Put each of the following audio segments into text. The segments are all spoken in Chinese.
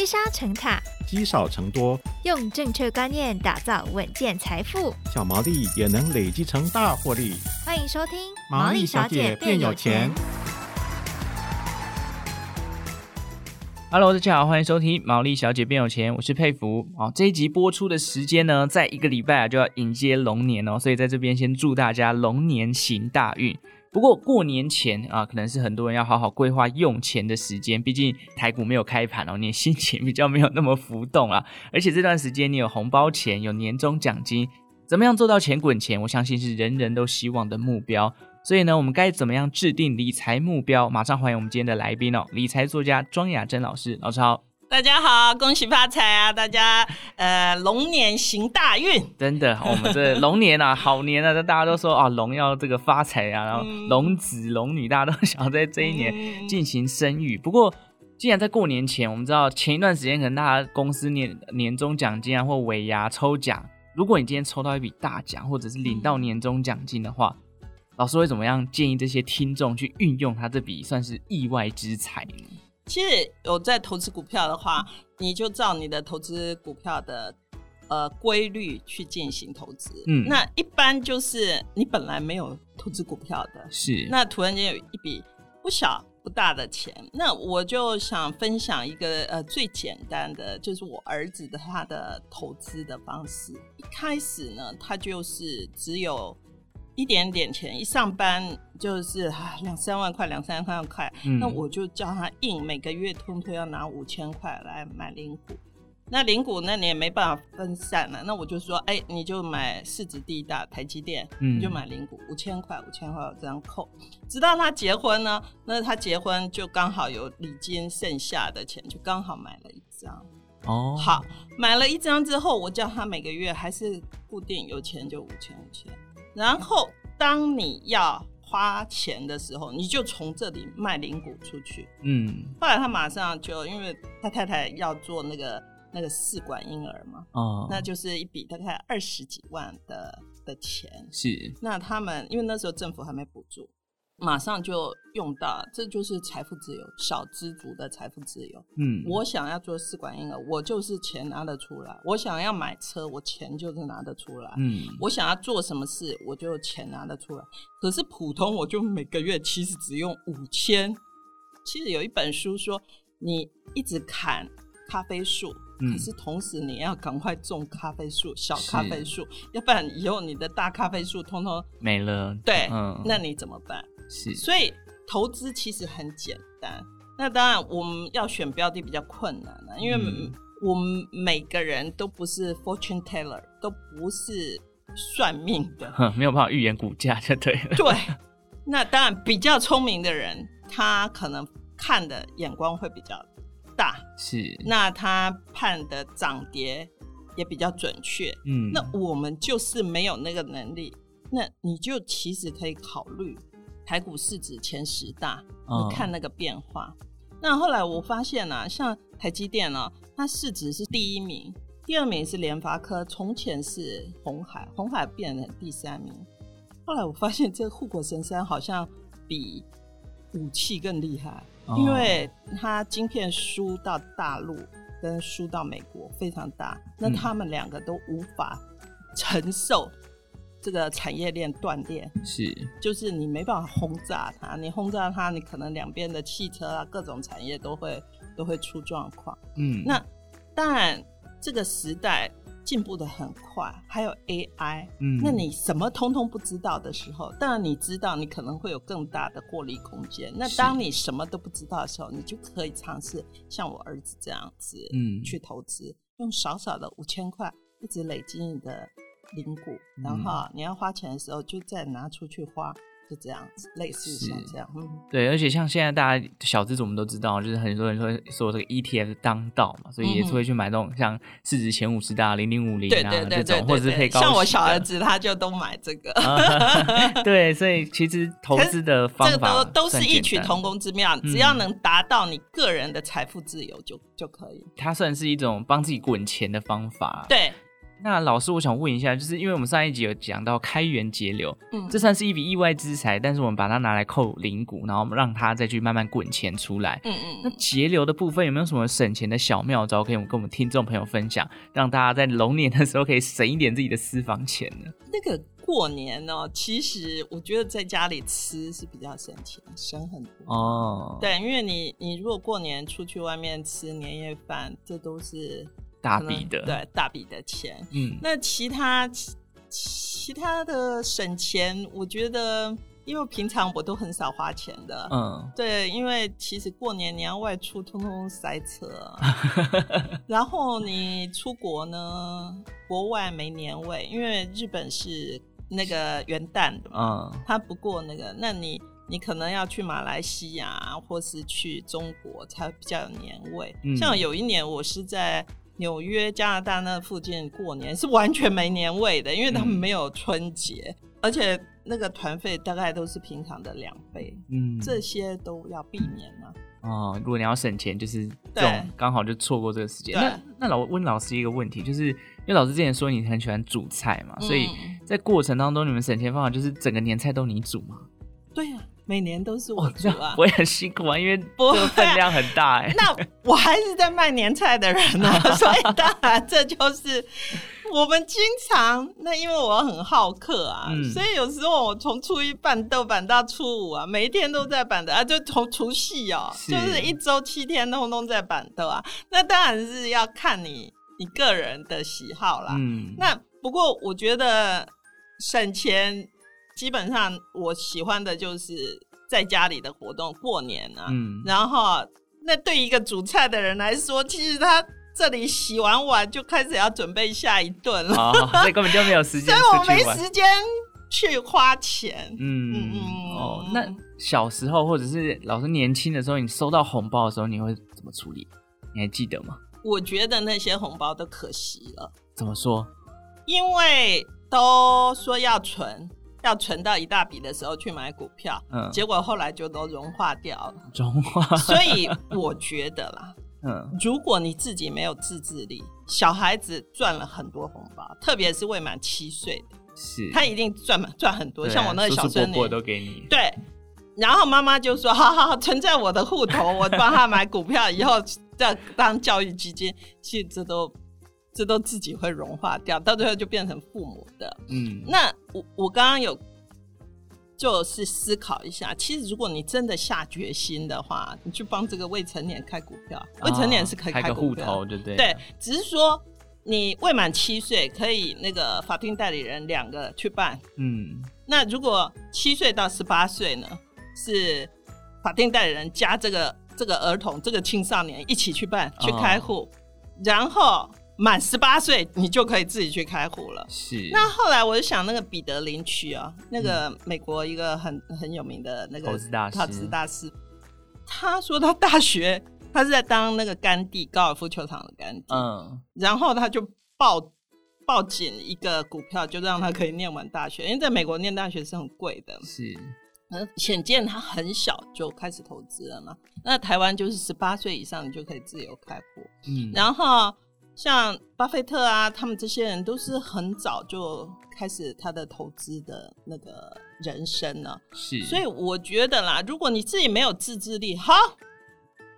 积沙成塔，积少成多，用正确观念打造稳健财富，小毛利也能累积成大获利。欢迎收听《毛利小姐变有钱》。Hello，大家好，欢迎收听《毛利小姐变有钱》，我是佩服。哦，这一集播出的时间呢，在一个礼拜啊就要迎接龙年哦，所以在这边先祝大家龙年行大运。不过过年前啊，可能是很多人要好好规划用钱的时间，毕竟台股没有开盘哦，你心情比较没有那么浮动啊。而且这段时间你有红包钱，有年终奖金，怎么样做到钱滚钱？我相信是人人都希望的目标。所以呢，我们该怎么样制定理财目标？马上欢迎我们今天的来宾哦，理财作家庄雅珍老师，老师好。大家好，恭喜发财啊！大家呃，龙年行大运，真的，我们这龙年啊，好年啊，这大家都说啊，龙要这个发财啊，然后龙子龙女，大家都想要在这一年进行生育。不过，既然在过年前，我们知道前一段时间可能大家公司年年终奖金啊，或尾牙抽奖，如果你今天抽到一笔大奖，或者是领到年终奖金的话，老师会怎么样建议这些听众去运用他这笔算是意外之财呢？其实有在投资股票的话，你就照你的投资股票的呃规律去进行投资。嗯，那一般就是你本来没有投资股票的，是那突然间有一笔不小不大的钱，那我就想分享一个呃最简单的，就是我儿子的他的投资的方式。一开始呢，他就是只有。一点点钱，一上班就是啊两三万块，两三万块，嗯，那我就叫他印每个月通通要拿五千块来买零股。那零股那你也没办法分散了，那我就说，哎、欸，你就买市值第一大台积电，嗯，你就买零股五千块，五千块我这样扣，直到他结婚呢，那他结婚就刚好有礼金剩下的钱，就刚好买了一张。哦，好，买了一张之后，我叫他每个月还是固定有钱就五千五千。然后，当你要花钱的时候，你就从这里卖零股出去。嗯，后来他马上就，因为他太太要做那个那个试管婴儿嘛，哦，那就是一笔大概二十几万的的钱。是，那他们因为那时候政府还没补助。马上就用到，这就是财富自由，小资族的财富自由。嗯，我想要做试管婴儿，我就是钱拿得出来；我想要买车，我钱就是拿得出来。嗯，我想要做什么事，我就钱拿得出来。可是普通，我就每个月其实只用五千。其实有一本书说，你一直砍咖啡树，嗯，可是同时你要赶快种咖啡树，小咖啡树，要不然以后你的大咖啡树通通没了。对，嗯，那你怎么办？是，所以投资其实很简单。那当然，我们要选标的比较困难了，因为我们每个人都不是 fortune teller，都不是算命的，没有办法预言股价，就对了。对，那当然比较聪明的人，他可能看的眼光会比较大，是。那他判的涨跌也比较准确。嗯，那我们就是没有那个能力，那你就其实可以考虑。台股市值前十大，你看那个变化。Oh. 那后来我发现啊，像台积电呢、啊，它市值是第一名，第二名是联发科，从前是红海，红海变成第三名。后来我发现这个护国神山好像比武器更厉害，oh. 因为它晶片输到大陆跟输到美国非常大，那他们两个都无法承受。这个产业链断裂是，就是你没办法轰炸它，你轰炸它，你可能两边的汽车啊，各种产业都会都会出状况。嗯，那当然这个时代进步的很快，还有 AI，嗯，那你什么通通不知道的时候，当然你知道你可能会有更大的获利空间。那当你什么都不知道的时候，你就可以尝试像我儿子这样子，嗯，去投资，用少少的五千块，一直累积你的。零股，然后你要花钱的时候就再拿出去花，就这样子，类似像这样。嗯，对，而且像现在大家小资主我们都知道，就是很多人说说这个 ETF 当道嘛，所以也是会去买那种像市值前五十大零零五零啊这种，或者是配高。像我小儿子他就都买这个。对，所以其实投资的方法这个都都是异曲同工之妙，只要能达到你个人的财富自由就就可以。它算是一种帮自己滚钱的方法。对。那老师，我想问一下，就是因为我们上一集有讲到开源节流，嗯，这算是一笔意外之财，但是我们把它拿来扣零股，然后我们让它再去慢慢滚钱出来。嗯嗯。那节流的部分有没有什么省钱的小妙招可以跟我们听众朋友分享，让大家在龙年的时候可以省一点自己的私房钱呢？那个过年呢、哦，其实我觉得在家里吃是比较省钱，省很多哦。对，因为你你如果过年出去外面吃年夜饭，这都是。大笔的，对，大笔的钱。嗯，那其他其，其他的省钱，我觉得，因为平常我都很少花钱的。嗯，对，因为其实过年你要外出，通通塞车。然后你出国呢，国外没年味，因为日本是那个元旦的嘛，嗯，他不过那个，那你你可能要去马来西亚或是去中国才比较有年味。嗯，像有一年我是在。纽约、加拿大那附近过年是完全没年味的，因为他们没有春节，嗯、而且那个团费大概都是平常的两倍。嗯，这些都要避免啊。哦，如果你要省钱，就是这种刚好就错过这个时间。那那老问老师一个问题，就是因为老师之前说你很喜欢煮菜嘛，所以在过程当中你们省钱方法就是整个年菜都你煮吗？对呀、啊。每年都是我煮啊，我也很辛苦啊，因为这个分量很大哎、欸。那我还是在卖年菜的人呢、啊，所以当然这就是我们经常。那因为我很好客啊，嗯、所以有时候我从初一办豆板到初五啊，每一天都在板的啊，就从除夕哦，是就是一周七天通通在板豆啊。那当然是要看你你个人的喜好啦。嗯，那不过我觉得省钱。基本上我喜欢的就是在家里的活动，过年啊，嗯，然后那对一个煮菜的人来说，其实他这里洗完碗就开始要准备下一顿了，哦，所以根本就没有时间，所以我没时间去花钱，嗯嗯嗯，哦，那小时候或者是老师年轻的时候，你收到红包的时候，你会怎么处理？你还记得吗？我觉得那些红包都可惜了，怎么说？因为都说要存。要存到一大笔的时候去买股票，嗯，结果后来就都融化掉了，融化。所以我觉得啦，嗯，如果你自己没有自制力，小孩子赚了很多红包，特别是未满七岁的，是，他一定赚赚很多。像我那个小孙女，我都给你。对，然后妈妈就说：“好好好，存在我的户头，我帮他买股票，以后再当教育基金。”其实这都。这都自己会融化掉，到最后就变成父母的。嗯，那我我刚刚有就是思考一下，其实如果你真的下决心的话，你去帮这个未成年开股票，哦、未成年是可以开个户头，对不对？对，只是说你未满七岁，可以那个法定代理人两个去办。嗯，那如果七岁到十八岁呢，是法定代理人加这个这个儿童这个青少年一起去办去开户，哦、然后。满十八岁，你就可以自己去开户了。是。那后来我就想，那个彼得林区啊，那个美国一个很很有名的那个投资大师，投资大师，他说他大学他是在当那个甘地，高尔夫球场的甘地。嗯。然后他就抱抱紧一个股票，就让他可以念完大学，因为在美国念大学是很贵的。是。嗯，显见他很小就开始投资了嘛。那台湾就是十八岁以上，你就可以自由开户。嗯。然后。像巴菲特啊，他们这些人都是很早就开始他的投资的那个人生了。是，所以我觉得啦，如果你自己没有自制力，好，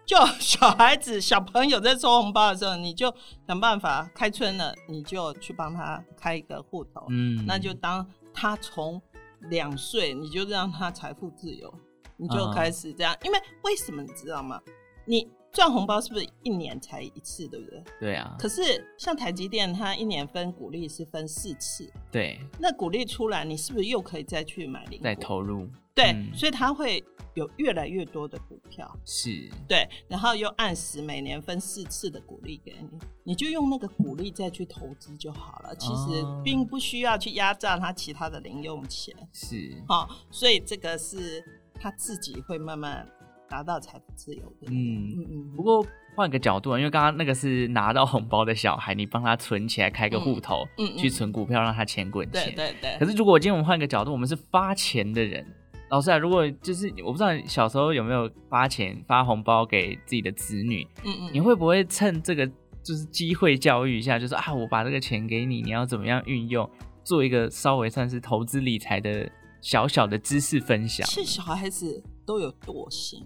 就 小孩子、小朋友在收红包的时候，你就想办法开春了，你就去帮他开一个户头。嗯，那就当他从两岁，你就让他财富自由，你就开始这样。嗯、因为为什么你知道吗？你。赚红包是不是一年才一次，对不对？对啊。可是像台积电，它一年分股利是分四次。对。那股利出来，你是不是又可以再去买零？再投入。对，嗯、所以它会有越来越多的股票。是。对，然后又按时每年分四次的股利给你，你就用那个股利再去投资就好了。其实并不需要去压榨它其他的零用钱。是。好、哦，所以这个是他自己会慢慢。拿到财富自由的，嗯嗯嗯。不过换个角度啊，因为刚刚那个是拿到红包的小孩，你帮他存起来，开个户头，嗯，嗯，嗯，去存股票，让他钱滚钱。对对对。可是如果今天我们换个角度，我们是发钱的人，老师啊，如果就是我不知道你小时候有没有发钱发红包给自己的子女，嗯嗯，你会不会趁这个就是机会教育一下，就是啊，我把这个钱给你，你要怎么样运用，做一个稍微算是投资理财的小小的知识分享。其实小孩子都有惰性，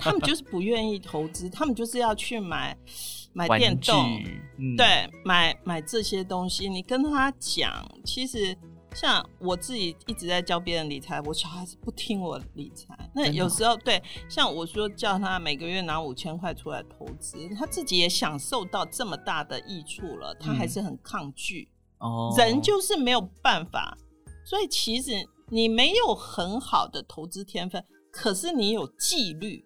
他们就是不愿意投资，他们就是要去买买电动，嗯、对，买买这些东西。你跟他讲，其实。像我自己一直在教别人理财，我小孩子不听我理财。那有时候对，像我说叫他每个月拿五千块出来投资，他自己也享受到这么大的益处了，他还是很抗拒。哦、嗯，人就是没有办法。所以其实你没有很好的投资天分，可是你有纪律，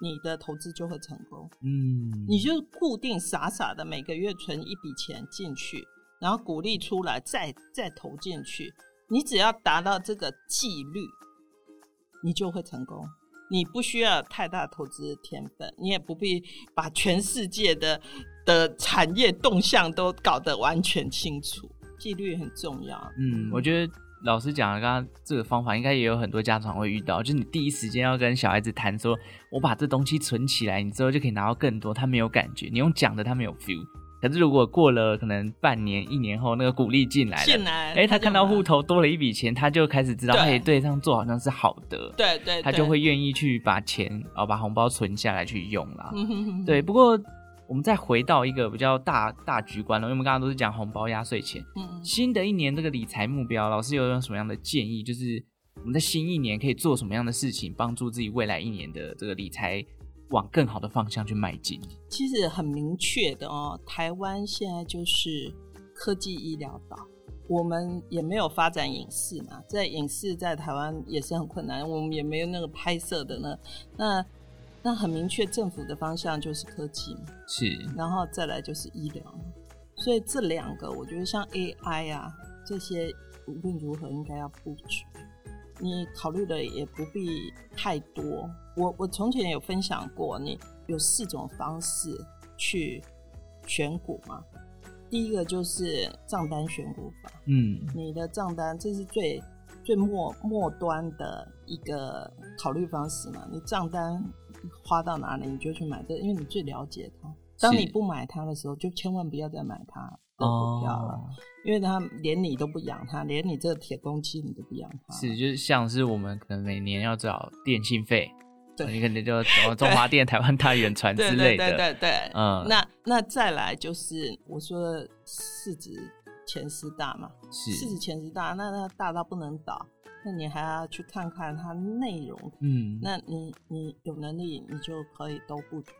你的投资就会成功。嗯，你就固定傻傻的每个月存一笔钱进去。然后鼓励出来，再再投进去。你只要达到这个纪律，你就会成功。你不需要太大投资的天分，你也不必把全世界的 的产业动向都搞得完全清楚。纪律很重要。嗯，我觉得老师讲的刚刚这个方法，应该也有很多家长会遇到。就是你第一时间要跟小孩子谈说，我把这东西存起来，你之后就可以拿到更多。他没有感觉，你用讲的，他没有 feel。可是，如果过了可能半年、一年后，那个鼓励进来了，进来，哎、欸，他看到户头多了一笔钱，他就开始知道，哎，对，这样做好像是好的，对对，对，他就会愿意去把钱哦，把红包存下来去用啦。对，不过我们再回到一个比较大大局观了，因为我们刚刚都是讲红包、压岁钱。嗯，新的一年这个理财目标，老师有用什么样的建议？就是我们在新一年可以做什么样的事情，帮助自己未来一年的这个理财？往更好的方向去迈进。其实很明确的哦，台湾现在就是科技医疗岛，我们也没有发展影视嘛，在影视在台湾也是很困难，我们也没有那个拍摄的呢。那那很明确，政府的方向就是科技嘛，是，然后再来就是医疗，所以这两个我觉得像 AI 啊这些无论如何应该要布局。你考虑的也不必太多。我我从前有分享过，你有四种方式去选股嘛。第一个就是账单选股法，嗯，你的账单这是最最末末端的一个考虑方式嘛。你账单花到哪里，你就去买这，因为你最了解它。当你不买它的时候，就千万不要再买它。股票了，因为它连你都不养它，连你这个铁公鸡你都不养它。是，就是像是我们可能每年要找电信费，对，你可能就什么中华电、台湾大、远传 之类的。对对对对，嗯。那那再来就是我说的市值前十大嘛，是市值前十大，那那大到不能倒，那你还要去看看它内容，嗯，那你你有能力你就可以都布局，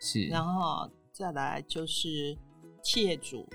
是，然后再来就是企业主。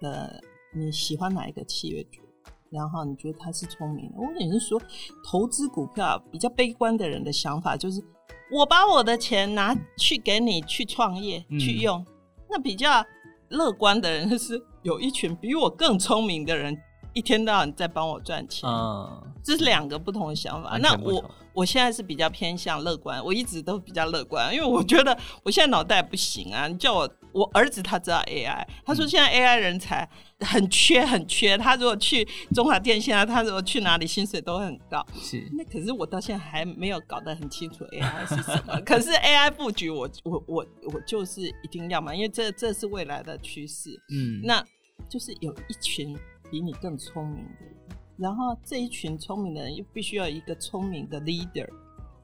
的，你喜欢哪一个企业主？然后你觉得他是聪明的？我也是说，投资股票比较悲观的人的想法就是，我把我的钱拿去给你去创业、嗯、去用。那比较乐观的人就是有一群比我更聪明的人，一天到晚在帮我赚钱。嗯，这是两个不同的想法。那我我现在是比较偏向乐观，我一直都比较乐观，因为我觉得我现在脑袋不行啊，你叫我。我儿子他知道 AI，他说现在 AI 人才很缺很缺。他如果去中华电信啊，他如果去哪里，薪水都很高。是，那可是我到现在还没有搞得很清楚 AI 是什么。可是 AI 布局我，我我我我就是一定要嘛，因为这这是未来的趋势。嗯，那就是有一群比你更聪明的人，然后这一群聪明的人又必须要一个聪明的 leader，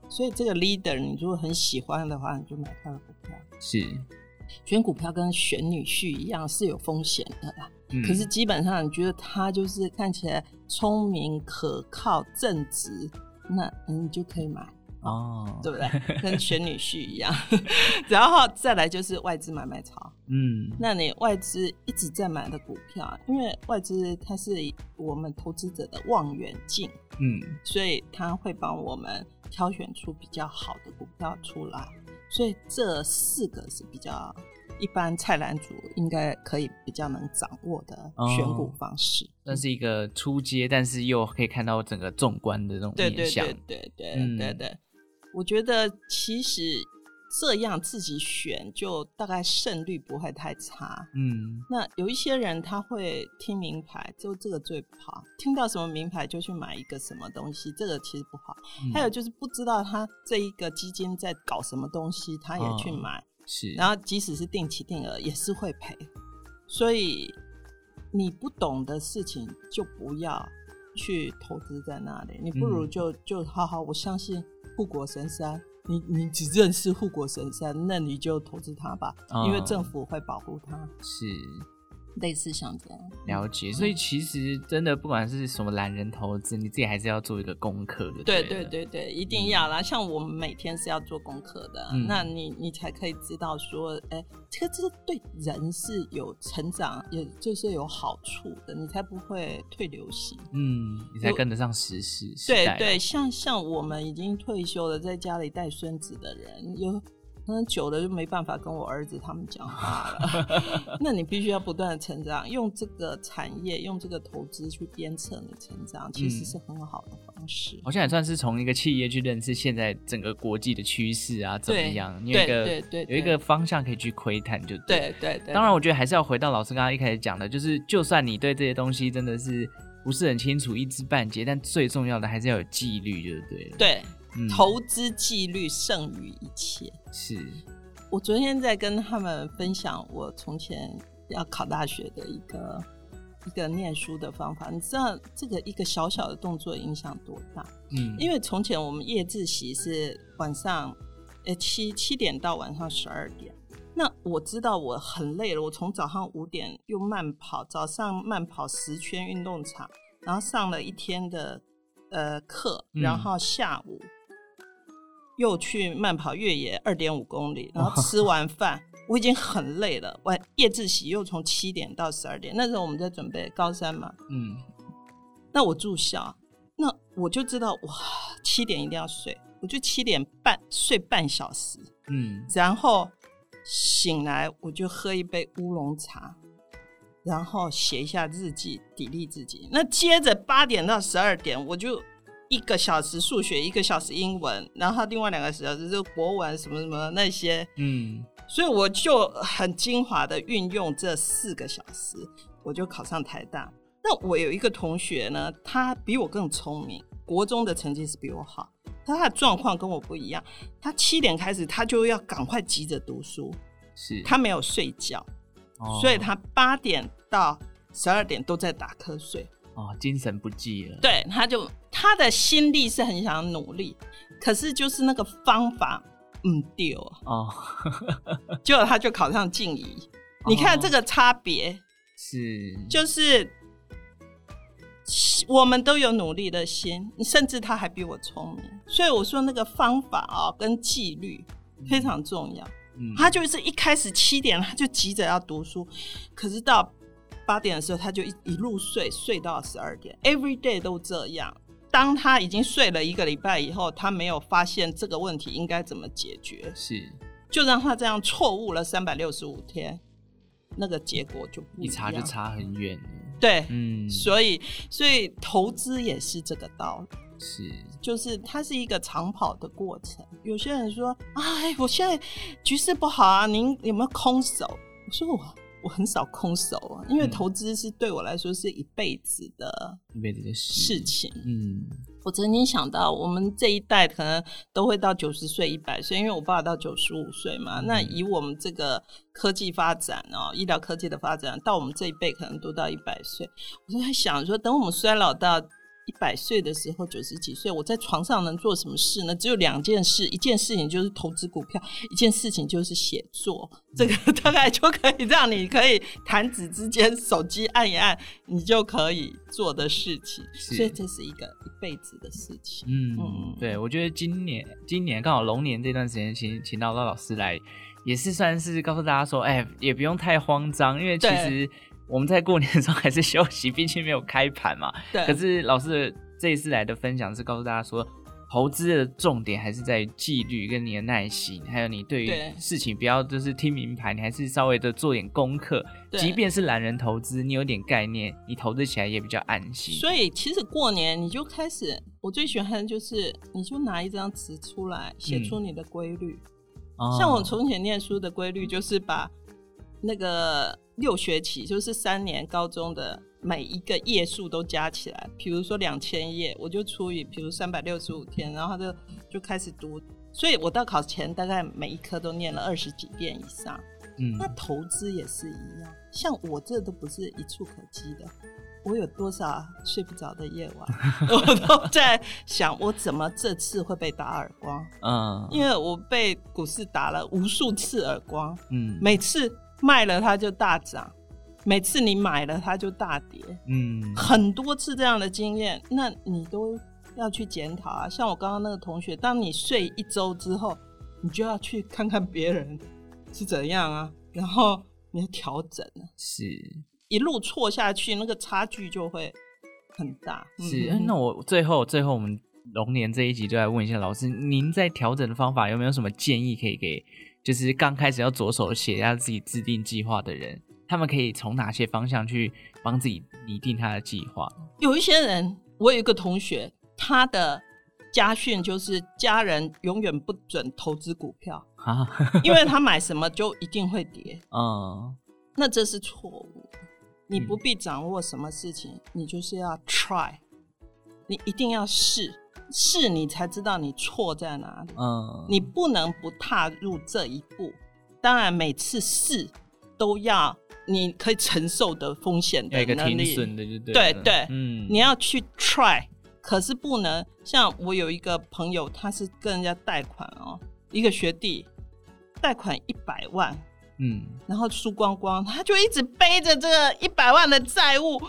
所以这个 leader 你如果很喜欢的话，你就买他的股票。是。选股票跟选女婿一样是有风险的啦，嗯，可是基本上你觉得他就是看起来聪明、可靠、正直，那你就可以买哦，对不对？跟选女婿一样，然后再来就是外资买卖潮，嗯，那你外资一直在买的股票，因为外资它是我们投资者的望远镜，嗯，所以它会帮我们挑选出比较好的股票出来。所以这四个是比较一般菜篮族应该可以比较能掌握的选股方式。那、哦、是一个初阶，但是又可以看到整个纵观的这种面向。对对对对对对对，我觉得其实。这样自己选，就大概胜率不会太差。嗯，那有一些人他会听名牌，就这个最不好。听到什么名牌就去买一个什么东西，这个其实不好。嗯、还有就是不知道他这一个基金在搞什么东西，他也去买，哦、是，然后即使是定期定额也是会赔，所以你不懂的事情就不要去投资在那里，你不如就、嗯、就好好，我相信护国神山，你你只认识护国神山，那你就投资它吧，哦、因为政府会保护它。是。类似像这样了解，所以其实真的不管是什么懒人投资，你自己还是要做一个功课的。对对对对，一定要啦！嗯、像我们每天是要做功课的，嗯、那你你才可以知道说，哎、欸，这个这个对人是有成长，也就是有好处的，你才不会退流行。嗯，你才跟得上时事。对对，像像我们已经退休了，在家里带孙子的人有。可能久了就没办法跟我儿子他们讲话了，那你必须要不断的成长，用这个产业，用这个投资去鞭策你成长，其实是很好的方式。好像也算是从一个企业去认识现在整个国际的趋势啊，怎么样？你有一个有一个方向可以去窥探，就对对对，对。当然，我觉得还是要回到老师刚刚一开始讲的，就是就算你对这些东西真的是不是很清楚，一知半解，但最重要的还是要有纪律，就对了。对。投资纪律胜于一切。是，我昨天在跟他们分享我从前要考大学的一个一个念书的方法。你知道这个一个小小的动作影响多大？嗯，因为从前我们夜自习是晚上，呃七七点到晚上十二点。那我知道我很累了，我从早上五点又慢跑，早上慢跑十圈运动场，然后上了一天的呃课，然后下午。嗯又去慢跑越野二点五公里，然后吃完饭，我已经很累了。晚夜自习又从七点到十二点，那时候我们在准备高三嘛。嗯。那我住校，那我就知道哇，七点一定要睡，我就七点半睡半小时。嗯。然后醒来我就喝一杯乌龙茶，然后写一下日记，砥砺自己。那接着八点到十二点我就。一个小时数学，一个小时英文，然后另外两个小时是国文什么什么那些，嗯，所以我就很精华的运用这四个小时，我就考上台大。那我有一个同学呢，他比我更聪明，国中的成绩是比我好，但他的状况跟我不一样。他七点开始，他就要赶快急着读书，是他没有睡觉，哦，所以他八点到十二点都在打瞌睡。哦，精神不济了。对，他就他的心力是很想努力，可是就是那个方法嗯丢哦，结果他就考上静怡。哦、你看这个差别是，就是我们都有努力的心，甚至他还比我聪明，所以我说那个方法啊、哦、跟纪律非常重要。嗯，他就是一开始七点他就急着要读书，可是到。八点的时候，他就一一路睡，睡到十二点，every day 都这样。当他已经睡了一个礼拜以后，他没有发现这个问题应该怎么解决，是就让他这样错误了三百六十五天，那个结果就不一样，一差就差很远。对，嗯，所以所以投资也是这个道理，是就是它是一个长跑的过程。有些人说，哎，我现在局势不好啊，您有没有空手？我说我。我很少空手啊，因为投资是对我来说是一辈子的一辈子的事情。嗯，我曾经想到，我们这一代可能都会到九十岁、一百岁，因为我爸爸到九十五岁嘛。嗯、那以我们这个科技发展哦，医疗科技的发展，到我们这一辈可能都到一百岁。我就在想说，等我们衰老到。一百岁的时候，九十几岁，我在床上能做什么事呢？只有两件事，一件事情就是投资股票，一件事情就是写作。这个大概就可以让你可以弹指之间，手机按一按，你就可以做的事情。所以这是一个一辈子的事情。嗯嗯，对，我觉得今年今年刚好龙年这段时间，请请到老师来，也是算是告诉大家说，哎，也不用太慌张，因为其实。我们在过年的时候还是休息，毕竟没有开盘嘛。对。可是老师这一次来的分享是告诉大家说，投资的重点还是在于纪律跟你的耐心，还有你对于事情不要就是听名牌，你还是稍微的做点功课。对。即便是懒人投资，你有点概念，你投资起来也比较安心。所以其实过年你就开始，我最喜欢的就是你就拿一张纸出来，写出你的规律。嗯。像我从前念书的规律就是把那个。六学期就是三年高中的每一个页数都加起来，比如说两千页，我就除以，比如三百六十五天，然后就就开始读所以我到考前大概每一科都念了二十几遍以上。嗯，那投资也是一样，像我这都不是一触可及的。我有多少睡不着的夜晚，我都在想，我怎么这次会被打耳光？嗯，因为我被股市打了无数次耳光。嗯，每次卖了它就大涨，每次你买了它就大跌。嗯，很多次这样的经验，那你都要去检讨啊。像我刚刚那个同学，当你睡一周之后，你就要去看看别人是怎样啊，然后你要调整啊。是。一路错下去，那个差距就会很大。是，嗯、那我最后最后我们龙年这一集就来问一下老师，您在调整的方法有没有什么建议可以给？就是刚开始要着手写下自己制定计划的人，他们可以从哪些方向去帮自己拟定他的计划？有一些人，我有一个同学，他的家训就是家人永远不准投资股票啊，因为他买什么就一定会跌。嗯，那这是错误。你不必掌握什么事情，嗯、你就是要 try，你一定要试试，你才知道你错在哪里。嗯，你不能不踏入这一步。当然，每次试都要你可以承受的风险的能力。对对对，嗯，你要去 try，可是不能像我有一个朋友，他是跟人家贷款哦，一个学弟贷款一百万。嗯，然后输光光，他就一直背着这个一百万的债务，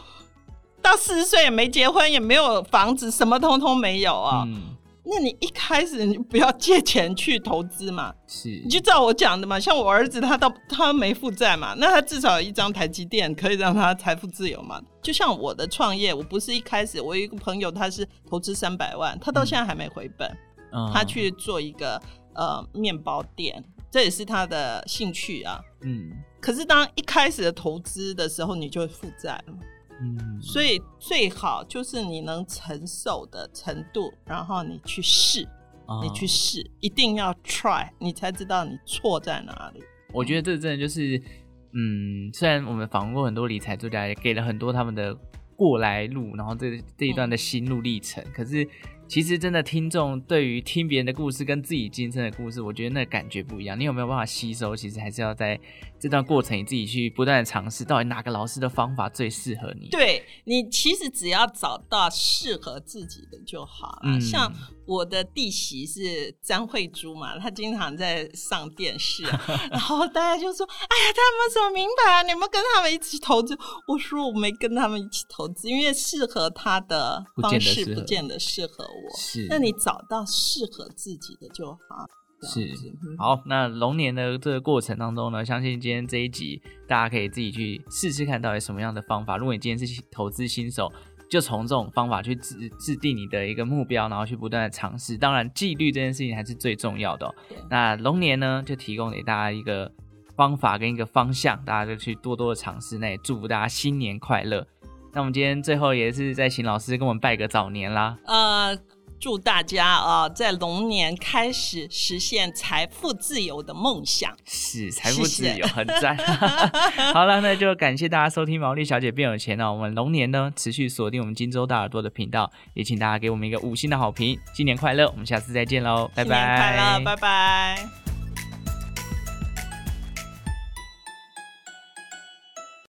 到四十岁也没结婚，也没有房子，什么通通没有啊。嗯，那你一开始你就不要借钱去投资嘛，是，你就照我讲的嘛。像我儿子，他到他没负债嘛，那他至少有一张台积电可以让他财富自由嘛。就像我的创业，我不是一开始，我有一个朋友，他是投资三百万，他到现在还没回本，嗯，他去做一个呃面包店。这也是他的兴趣啊，嗯。可是当一开始的投资的时候，你就会负债了，嗯。所以最好就是你能承受的程度，然后你去试，哦、你去试，一定要 try，你才知道你错在哪里。我觉得这真的就是，嗯，虽然我们访问过很多理财作家，也给了很多他们的过来路，然后这这一段的心路历程，嗯、可是。其实真的，听众对于听别人的故事跟自己亲身的故事，我觉得那感觉不一样。你有没有办法吸收？其实还是要在这段过程，你自己去不断的尝试，到底哪个老师的方法最适合你？对，你其实只要找到适合自己的就好了。嗯，像我的弟媳是张慧珠嘛，她经常在上电视，然后大家就说：“哎呀，他们怎么明白啊？你们跟他们一起投资？”我说：“我没跟他们一起投资，因为适合他的方式不见得适合我。”是，那你找到适合自己的就好。是，好，那龙年的这个过程当中呢，相信今天这一集大家可以自己去试试看到底什么样的方法。如果你今天是投资新手，就从这种方法去制制定你的一个目标，然后去不断的尝试。当然，纪律这件事情还是最重要的哦。那龙年呢，就提供给大家一个方法跟一个方向，大家就去多多的尝试。那也祝福大家新年快乐。那我们今天最后也是再请老师跟我们拜个早年啦。呃。祝大家啊、呃，在龙年开始实现财富自由的梦想。是财富自由，很赞。好了，那就感谢大家收听《毛利小姐变有钱》了。我们龙年呢，持续锁定我们金州大耳朵的频道，也请大家给我们一个五星的好评。新年快乐，我们下次再见喽，拜拜！新年快乐，拜拜。